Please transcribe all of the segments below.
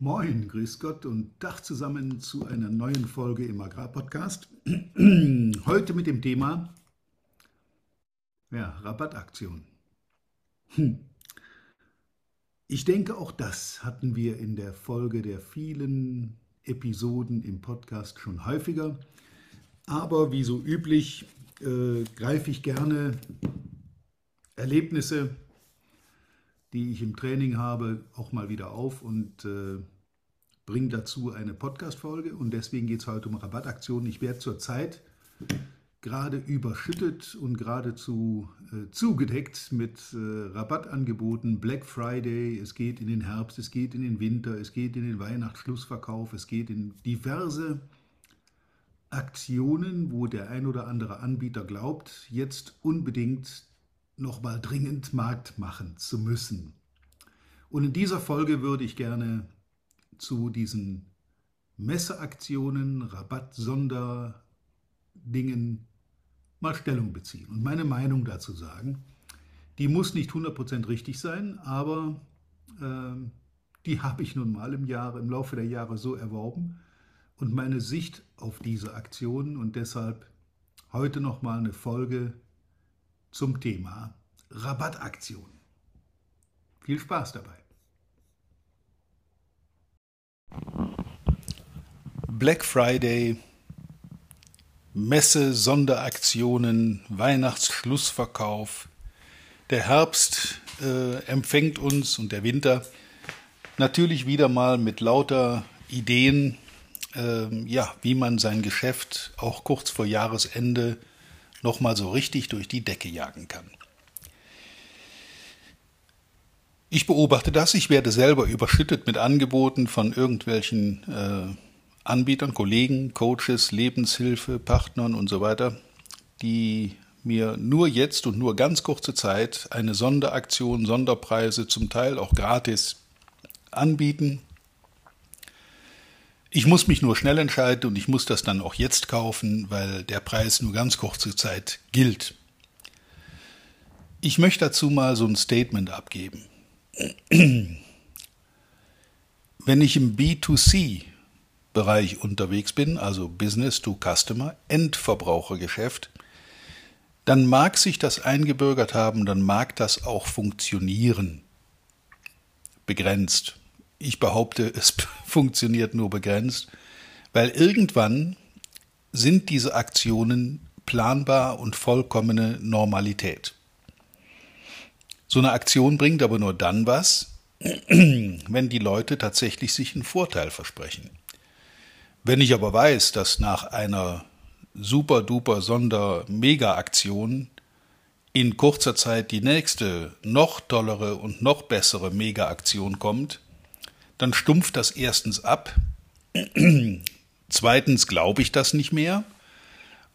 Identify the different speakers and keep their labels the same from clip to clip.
Speaker 1: Moin, grüß Gott und Tag zusammen zu einer neuen Folge im Agrarpodcast. Heute mit dem Thema ja, Rabattaktion. Hm. Ich denke, auch das hatten wir in der Folge der vielen Episoden im Podcast schon häufiger. Aber wie so üblich äh, greife ich gerne Erlebnisse die ich im Training habe, auch mal wieder auf und äh, bringe dazu eine Podcast-Folge. Und deswegen geht es heute um Rabattaktionen. Ich werde zurzeit gerade überschüttet und geradezu äh, zugedeckt mit äh, Rabattangeboten. Black Friday, es geht in den Herbst, es geht in den Winter, es geht in den Weihnachtsschlussverkauf, es geht in diverse Aktionen, wo der ein oder andere Anbieter glaubt, jetzt unbedingt nochmal dringend Markt machen zu müssen. Und in dieser Folge würde ich gerne zu diesen Messeaktionen, Rabatt-Sonderdingen mal Stellung beziehen und meine Meinung dazu sagen. Die muss nicht 100% richtig sein, aber äh, die habe ich nun mal im, Jahr, im Laufe der Jahre so erworben und meine Sicht auf diese Aktionen und deshalb heute nochmal eine Folge zum Thema Rabattaktion. Viel Spaß dabei.
Speaker 2: Black Friday, Messe, Sonderaktionen, Weihnachtsschlussverkauf. Der Herbst äh, empfängt uns und der Winter natürlich wieder mal mit lauter Ideen, äh, ja, wie man sein Geschäft auch kurz vor Jahresende nochmal so richtig durch die Decke jagen kann. Ich beobachte das, ich werde selber überschüttet mit Angeboten von irgendwelchen äh, Anbietern, Kollegen, Coaches, Lebenshilfe, Partnern und so weiter, die mir nur jetzt und nur ganz kurze Zeit eine Sonderaktion, Sonderpreise, zum Teil auch gratis anbieten. Ich muss mich nur schnell entscheiden und ich muss das dann auch jetzt kaufen, weil der Preis nur ganz kurze Zeit gilt. Ich möchte dazu mal so ein Statement abgeben. Wenn ich im B2C-Bereich unterwegs bin, also Business to Customer, Endverbrauchergeschäft, dann mag sich das eingebürgert haben, dann mag das auch funktionieren. Begrenzt. Ich behaupte, es funktioniert nur begrenzt, weil irgendwann sind diese Aktionen planbar und vollkommene Normalität. So eine Aktion bringt aber nur dann was, wenn die Leute tatsächlich sich einen Vorteil versprechen. Wenn ich aber weiß, dass nach einer super duper Sonder Mega Aktion in kurzer Zeit die nächste noch tollere und noch bessere Mega Aktion kommt, dann stumpft das erstens ab, zweitens glaube ich das nicht mehr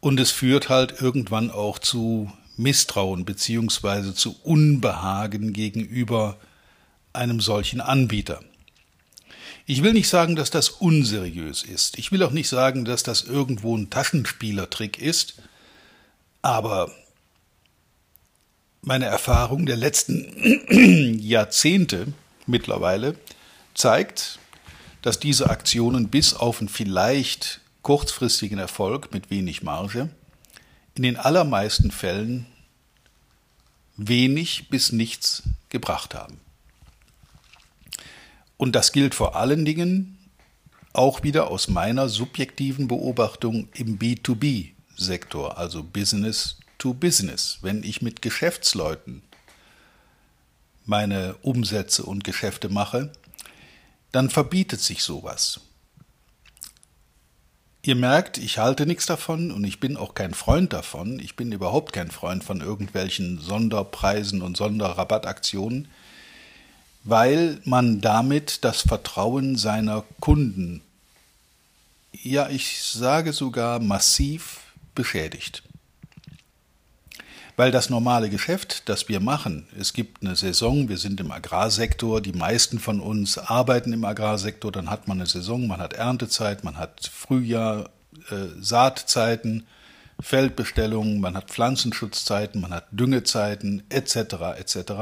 Speaker 2: und es führt halt irgendwann auch zu Misstrauen beziehungsweise zu Unbehagen gegenüber einem solchen Anbieter. Ich will nicht sagen, dass das unseriös ist. Ich will auch nicht sagen, dass das irgendwo ein Taschenspielertrick ist. Aber meine Erfahrung der letzten Jahrzehnte mittlerweile zeigt, dass diese Aktionen bis auf einen vielleicht kurzfristigen Erfolg mit wenig Marge in den allermeisten Fällen wenig bis nichts gebracht haben. Und das gilt vor allen Dingen auch wieder aus meiner subjektiven Beobachtung im B2B-Sektor, also Business to Business. Wenn ich mit Geschäftsleuten meine Umsätze und Geschäfte mache, dann verbietet sich sowas. Ihr merkt, ich halte nichts davon und ich bin auch kein Freund davon. Ich bin überhaupt kein Freund von irgendwelchen Sonderpreisen und Sonderrabattaktionen, weil man damit das Vertrauen seiner Kunden, ja, ich sage sogar massiv beschädigt. Weil das normale Geschäft, das wir machen, es gibt eine Saison, wir sind im Agrarsektor, die meisten von uns arbeiten im Agrarsektor, dann hat man eine Saison, man hat Erntezeit, man hat Frühjahr, äh, Saatzeiten, Feldbestellungen, man hat Pflanzenschutzzeiten, man hat Düngezeiten etc. etc.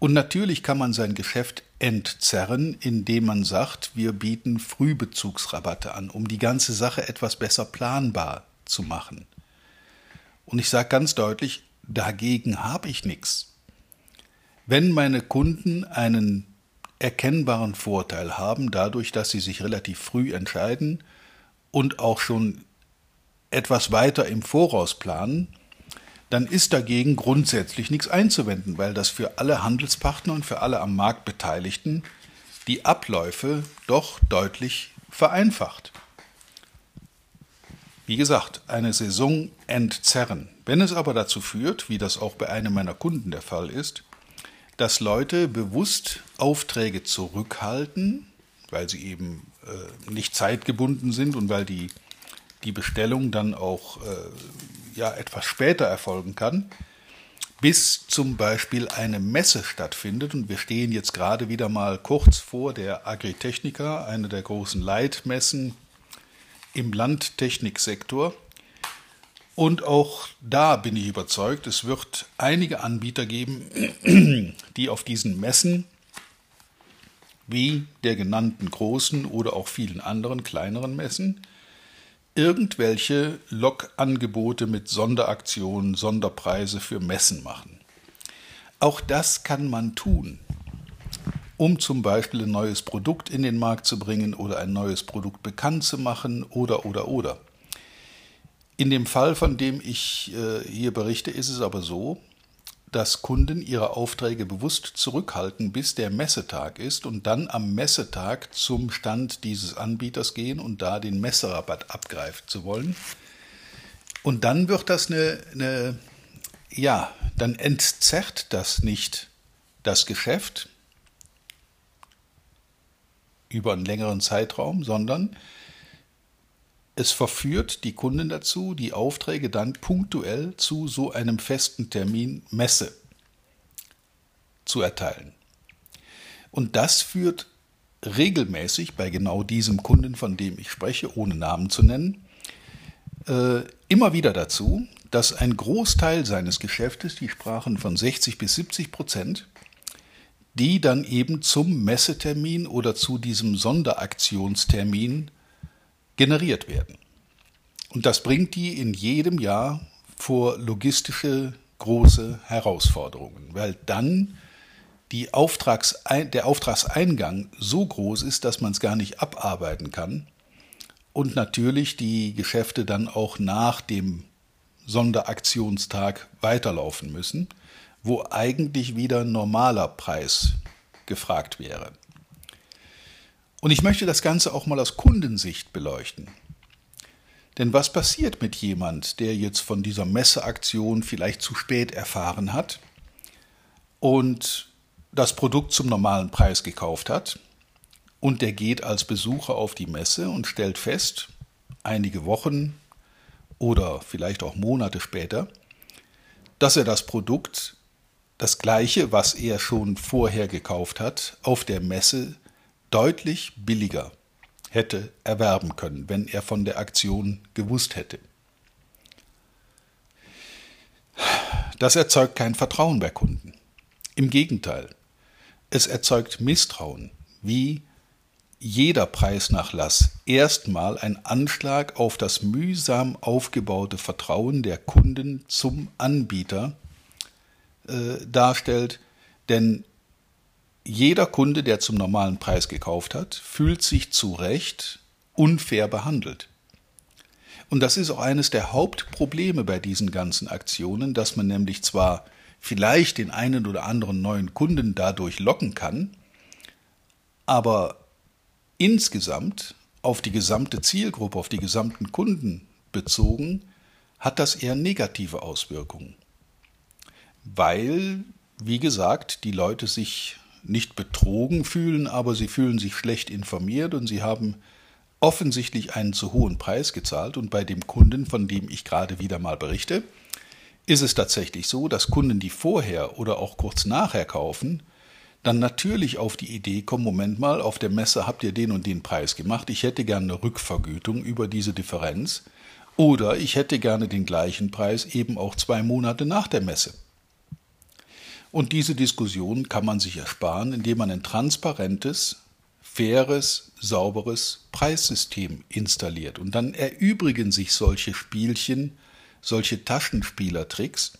Speaker 2: Und natürlich kann man sein Geschäft entzerren, indem man sagt, wir bieten Frühbezugsrabatte an, um die ganze Sache etwas besser planbar zu machen. Und ich sage ganz deutlich, dagegen habe ich nichts. Wenn meine Kunden einen erkennbaren Vorteil haben, dadurch, dass sie sich relativ früh entscheiden und auch schon etwas weiter im Voraus planen, dann ist dagegen grundsätzlich nichts einzuwenden, weil das für alle Handelspartner und für alle am Markt Beteiligten die Abläufe doch deutlich vereinfacht. Wie gesagt, eine Saison entzerren. Wenn es aber dazu führt, wie das auch bei einem meiner Kunden der Fall ist, dass Leute bewusst Aufträge zurückhalten, weil sie eben äh, nicht zeitgebunden sind und weil die, die Bestellung dann auch äh, ja, etwas später erfolgen kann, bis zum Beispiel eine Messe stattfindet. Und wir stehen jetzt gerade wieder mal kurz vor der Agritechnica, eine der großen Leitmessen im Landtechniksektor. Und auch da bin ich überzeugt, es wird einige Anbieter geben, die auf diesen Messen wie der genannten großen oder auch vielen anderen kleineren Messen irgendwelche Lokangebote mit Sonderaktionen, Sonderpreise für Messen machen. Auch das kann man tun, um zum Beispiel ein neues Produkt in den Markt zu bringen oder ein neues Produkt bekannt zu machen oder oder oder. In dem Fall, von dem ich äh, hier berichte, ist es aber so, dass Kunden ihre Aufträge bewusst zurückhalten, bis der Messetag ist und dann am Messetag zum Stand dieses Anbieters gehen und da den Messerabatt abgreifen zu wollen. Und dann wird das eine, eine ja, dann entzerrt das nicht das Geschäft über einen längeren Zeitraum, sondern es verführt die Kunden dazu, die Aufträge dann punktuell zu so einem festen Termin Messe zu erteilen. Und das führt regelmäßig bei genau diesem Kunden, von dem ich spreche, ohne Namen zu nennen, äh, immer wieder dazu, dass ein Großteil seines Geschäftes, die sprachen von 60 bis 70 Prozent, die dann eben zum Messetermin oder zu diesem Sonderaktionstermin generiert werden. Und das bringt die in jedem Jahr vor logistische große Herausforderungen, weil dann Auftragsein der Auftragseingang so groß ist, dass man es gar nicht abarbeiten kann und natürlich die Geschäfte dann auch nach dem Sonderaktionstag weiterlaufen müssen, wo eigentlich wieder normaler Preis gefragt wäre. Und ich möchte das Ganze auch mal aus Kundensicht beleuchten. Denn was passiert mit jemand, der jetzt von dieser Messeaktion vielleicht zu spät erfahren hat und das Produkt zum normalen Preis gekauft hat und der geht als Besucher auf die Messe und stellt fest, einige Wochen oder vielleicht auch Monate später, dass er das Produkt, das gleiche, was er schon vorher gekauft hat, auf der Messe deutlich billiger hätte erwerben können, wenn er von der Aktion gewusst hätte. Das erzeugt kein Vertrauen bei Kunden. Im Gegenteil, es erzeugt Misstrauen, wie jeder Preisnachlass erstmal ein Anschlag auf das mühsam aufgebaute Vertrauen der Kunden zum Anbieter äh, darstellt, denn jeder Kunde, der zum normalen Preis gekauft hat, fühlt sich zu Recht unfair behandelt. Und das ist auch eines der Hauptprobleme bei diesen ganzen Aktionen, dass man nämlich zwar vielleicht den einen oder anderen neuen Kunden dadurch locken kann, aber insgesamt auf die gesamte Zielgruppe, auf die gesamten Kunden bezogen, hat das eher negative Auswirkungen. Weil, wie gesagt, die Leute sich nicht betrogen fühlen, aber sie fühlen sich schlecht informiert und sie haben offensichtlich einen zu hohen Preis gezahlt. Und bei dem Kunden, von dem ich gerade wieder mal berichte, ist es tatsächlich so, dass Kunden, die vorher oder auch kurz nachher kaufen, dann natürlich auf die Idee kommen, Moment mal, auf der Messe habt ihr den und den Preis gemacht, ich hätte gerne eine Rückvergütung über diese Differenz oder ich hätte gerne den gleichen Preis eben auch zwei Monate nach der Messe. Und diese Diskussion kann man sich ersparen, indem man ein transparentes, faires, sauberes Preissystem installiert. Und dann erübrigen sich solche Spielchen, solche Taschenspielertricks,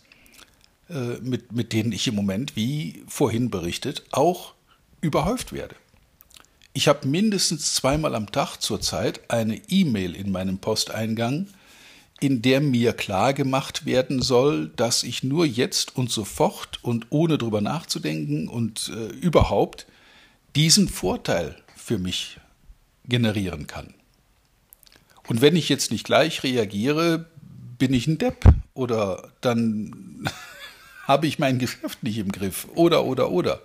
Speaker 2: äh, mit, mit denen ich im Moment, wie vorhin berichtet, auch überhäuft werde. Ich habe mindestens zweimal am Tag zurzeit eine E-Mail in meinem Posteingang, in der mir klar gemacht werden soll, dass ich nur jetzt und sofort und ohne drüber nachzudenken und äh, überhaupt diesen Vorteil für mich generieren kann. Und wenn ich jetzt nicht gleich reagiere, bin ich ein Depp oder dann habe ich mein Geschäft nicht im Griff oder oder oder.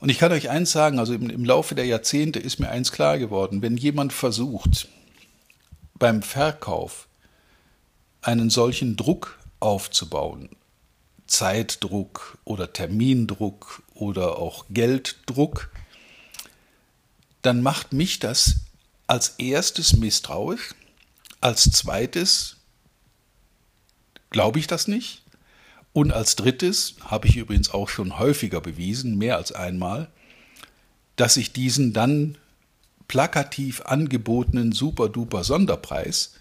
Speaker 2: Und ich kann euch eins sagen, also im, im Laufe der Jahrzehnte ist mir eins klar geworden, wenn jemand versucht, beim Verkauf einen solchen Druck aufzubauen, Zeitdruck oder Termindruck oder auch Gelddruck, dann macht mich das als erstes misstrauisch, als zweites glaube ich das nicht und als drittes habe ich übrigens auch schon häufiger bewiesen, mehr als einmal, dass ich diesen dann plakativ angebotenen super-duper Sonderpreis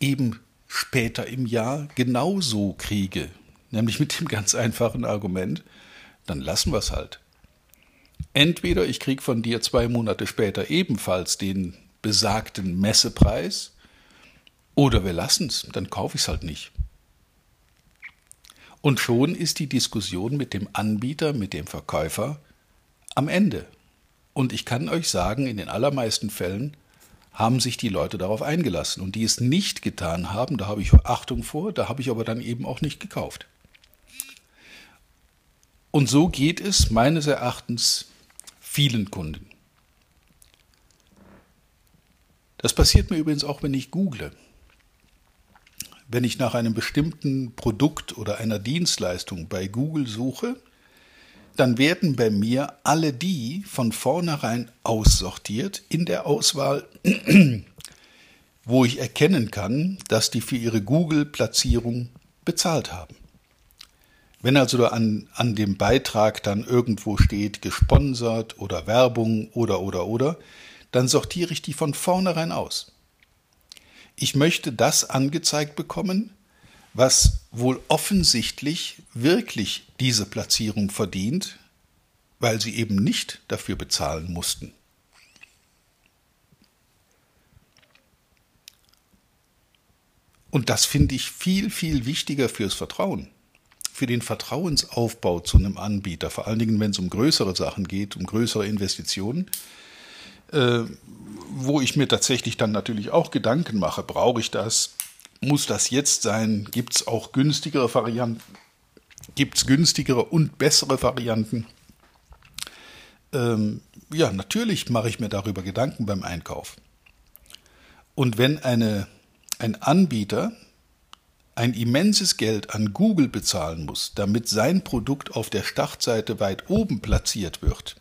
Speaker 2: eben später im Jahr genauso kriege. Nämlich mit dem ganz einfachen Argument, dann lassen wir es halt. Entweder ich kriege von dir zwei Monate später ebenfalls den besagten Messepreis, oder wir lassen es, dann kaufe ich es halt nicht. Und schon ist die Diskussion mit dem Anbieter, mit dem Verkäufer am Ende. Und ich kann euch sagen, in den allermeisten Fällen haben sich die Leute darauf eingelassen. Und die es nicht getan haben, da habe ich Achtung vor, da habe ich aber dann eben auch nicht gekauft. Und so geht es meines Erachtens vielen Kunden. Das passiert mir übrigens auch, wenn ich google. Wenn ich nach einem bestimmten Produkt oder einer Dienstleistung bei Google suche, dann werden bei mir alle die von vornherein aussortiert in der Auswahl, wo ich erkennen kann, dass die für ihre Google-Platzierung bezahlt haben. Wenn also an, an dem Beitrag dann irgendwo steht gesponsert oder Werbung oder oder oder, dann sortiere ich die von vornherein aus. Ich möchte das angezeigt bekommen, was wohl offensichtlich wirklich diese Platzierung verdient, weil sie eben nicht dafür bezahlen mussten. Und das finde ich viel, viel wichtiger fürs Vertrauen, für den Vertrauensaufbau zu einem Anbieter, vor allen Dingen, wenn es um größere Sachen geht, um größere Investitionen, äh, wo ich mir tatsächlich dann natürlich auch Gedanken mache, brauche ich das? Muss das jetzt sein? Gibt es auch günstigere Varianten? Gibt es günstigere und bessere Varianten? Ähm, ja, natürlich mache ich mir darüber Gedanken beim Einkauf. Und wenn eine, ein Anbieter ein immenses Geld an Google bezahlen muss, damit sein Produkt auf der Startseite weit oben platziert wird,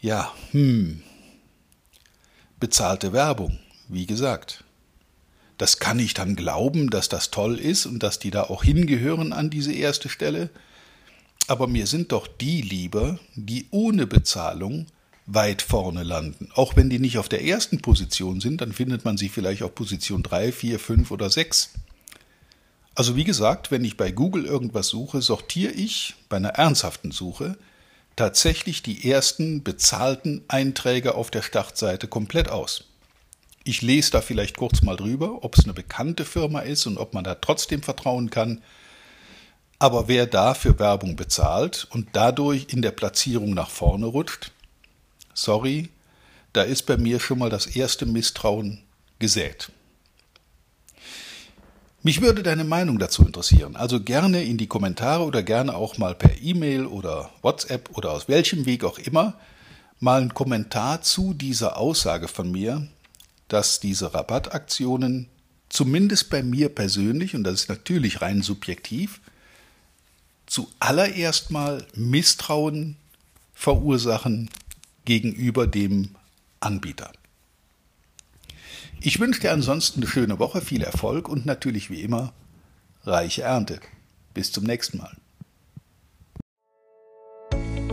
Speaker 2: ja, hm, bezahlte Werbung, wie gesagt. Das kann ich dann glauben, dass das toll ist und dass die da auch hingehören an diese erste Stelle. Aber mir sind doch die lieber, die ohne Bezahlung weit vorne landen. Auch wenn die nicht auf der ersten Position sind, dann findet man sie vielleicht auf Position 3, 4, 5 oder 6. Also wie gesagt, wenn ich bei Google irgendwas suche, sortiere ich bei einer ernsthaften Suche tatsächlich die ersten bezahlten Einträge auf der Startseite komplett aus. Ich lese da vielleicht kurz mal drüber, ob es eine bekannte Firma ist und ob man da trotzdem vertrauen kann. Aber wer dafür Werbung bezahlt und dadurch in der Platzierung nach vorne rutscht, sorry, da ist bei mir schon mal das erste Misstrauen gesät. Mich würde deine Meinung dazu interessieren. Also gerne in die Kommentare oder gerne auch mal per E-Mail oder WhatsApp oder aus welchem Weg auch immer mal einen Kommentar zu dieser Aussage von mir, dass diese Rabattaktionen zumindest bei mir persönlich, und das ist natürlich rein subjektiv, zuallererst mal Misstrauen verursachen gegenüber dem Anbieter. Ich wünsche dir ansonsten eine schöne Woche, viel Erfolg und natürlich wie immer reiche Ernte. Bis zum nächsten Mal.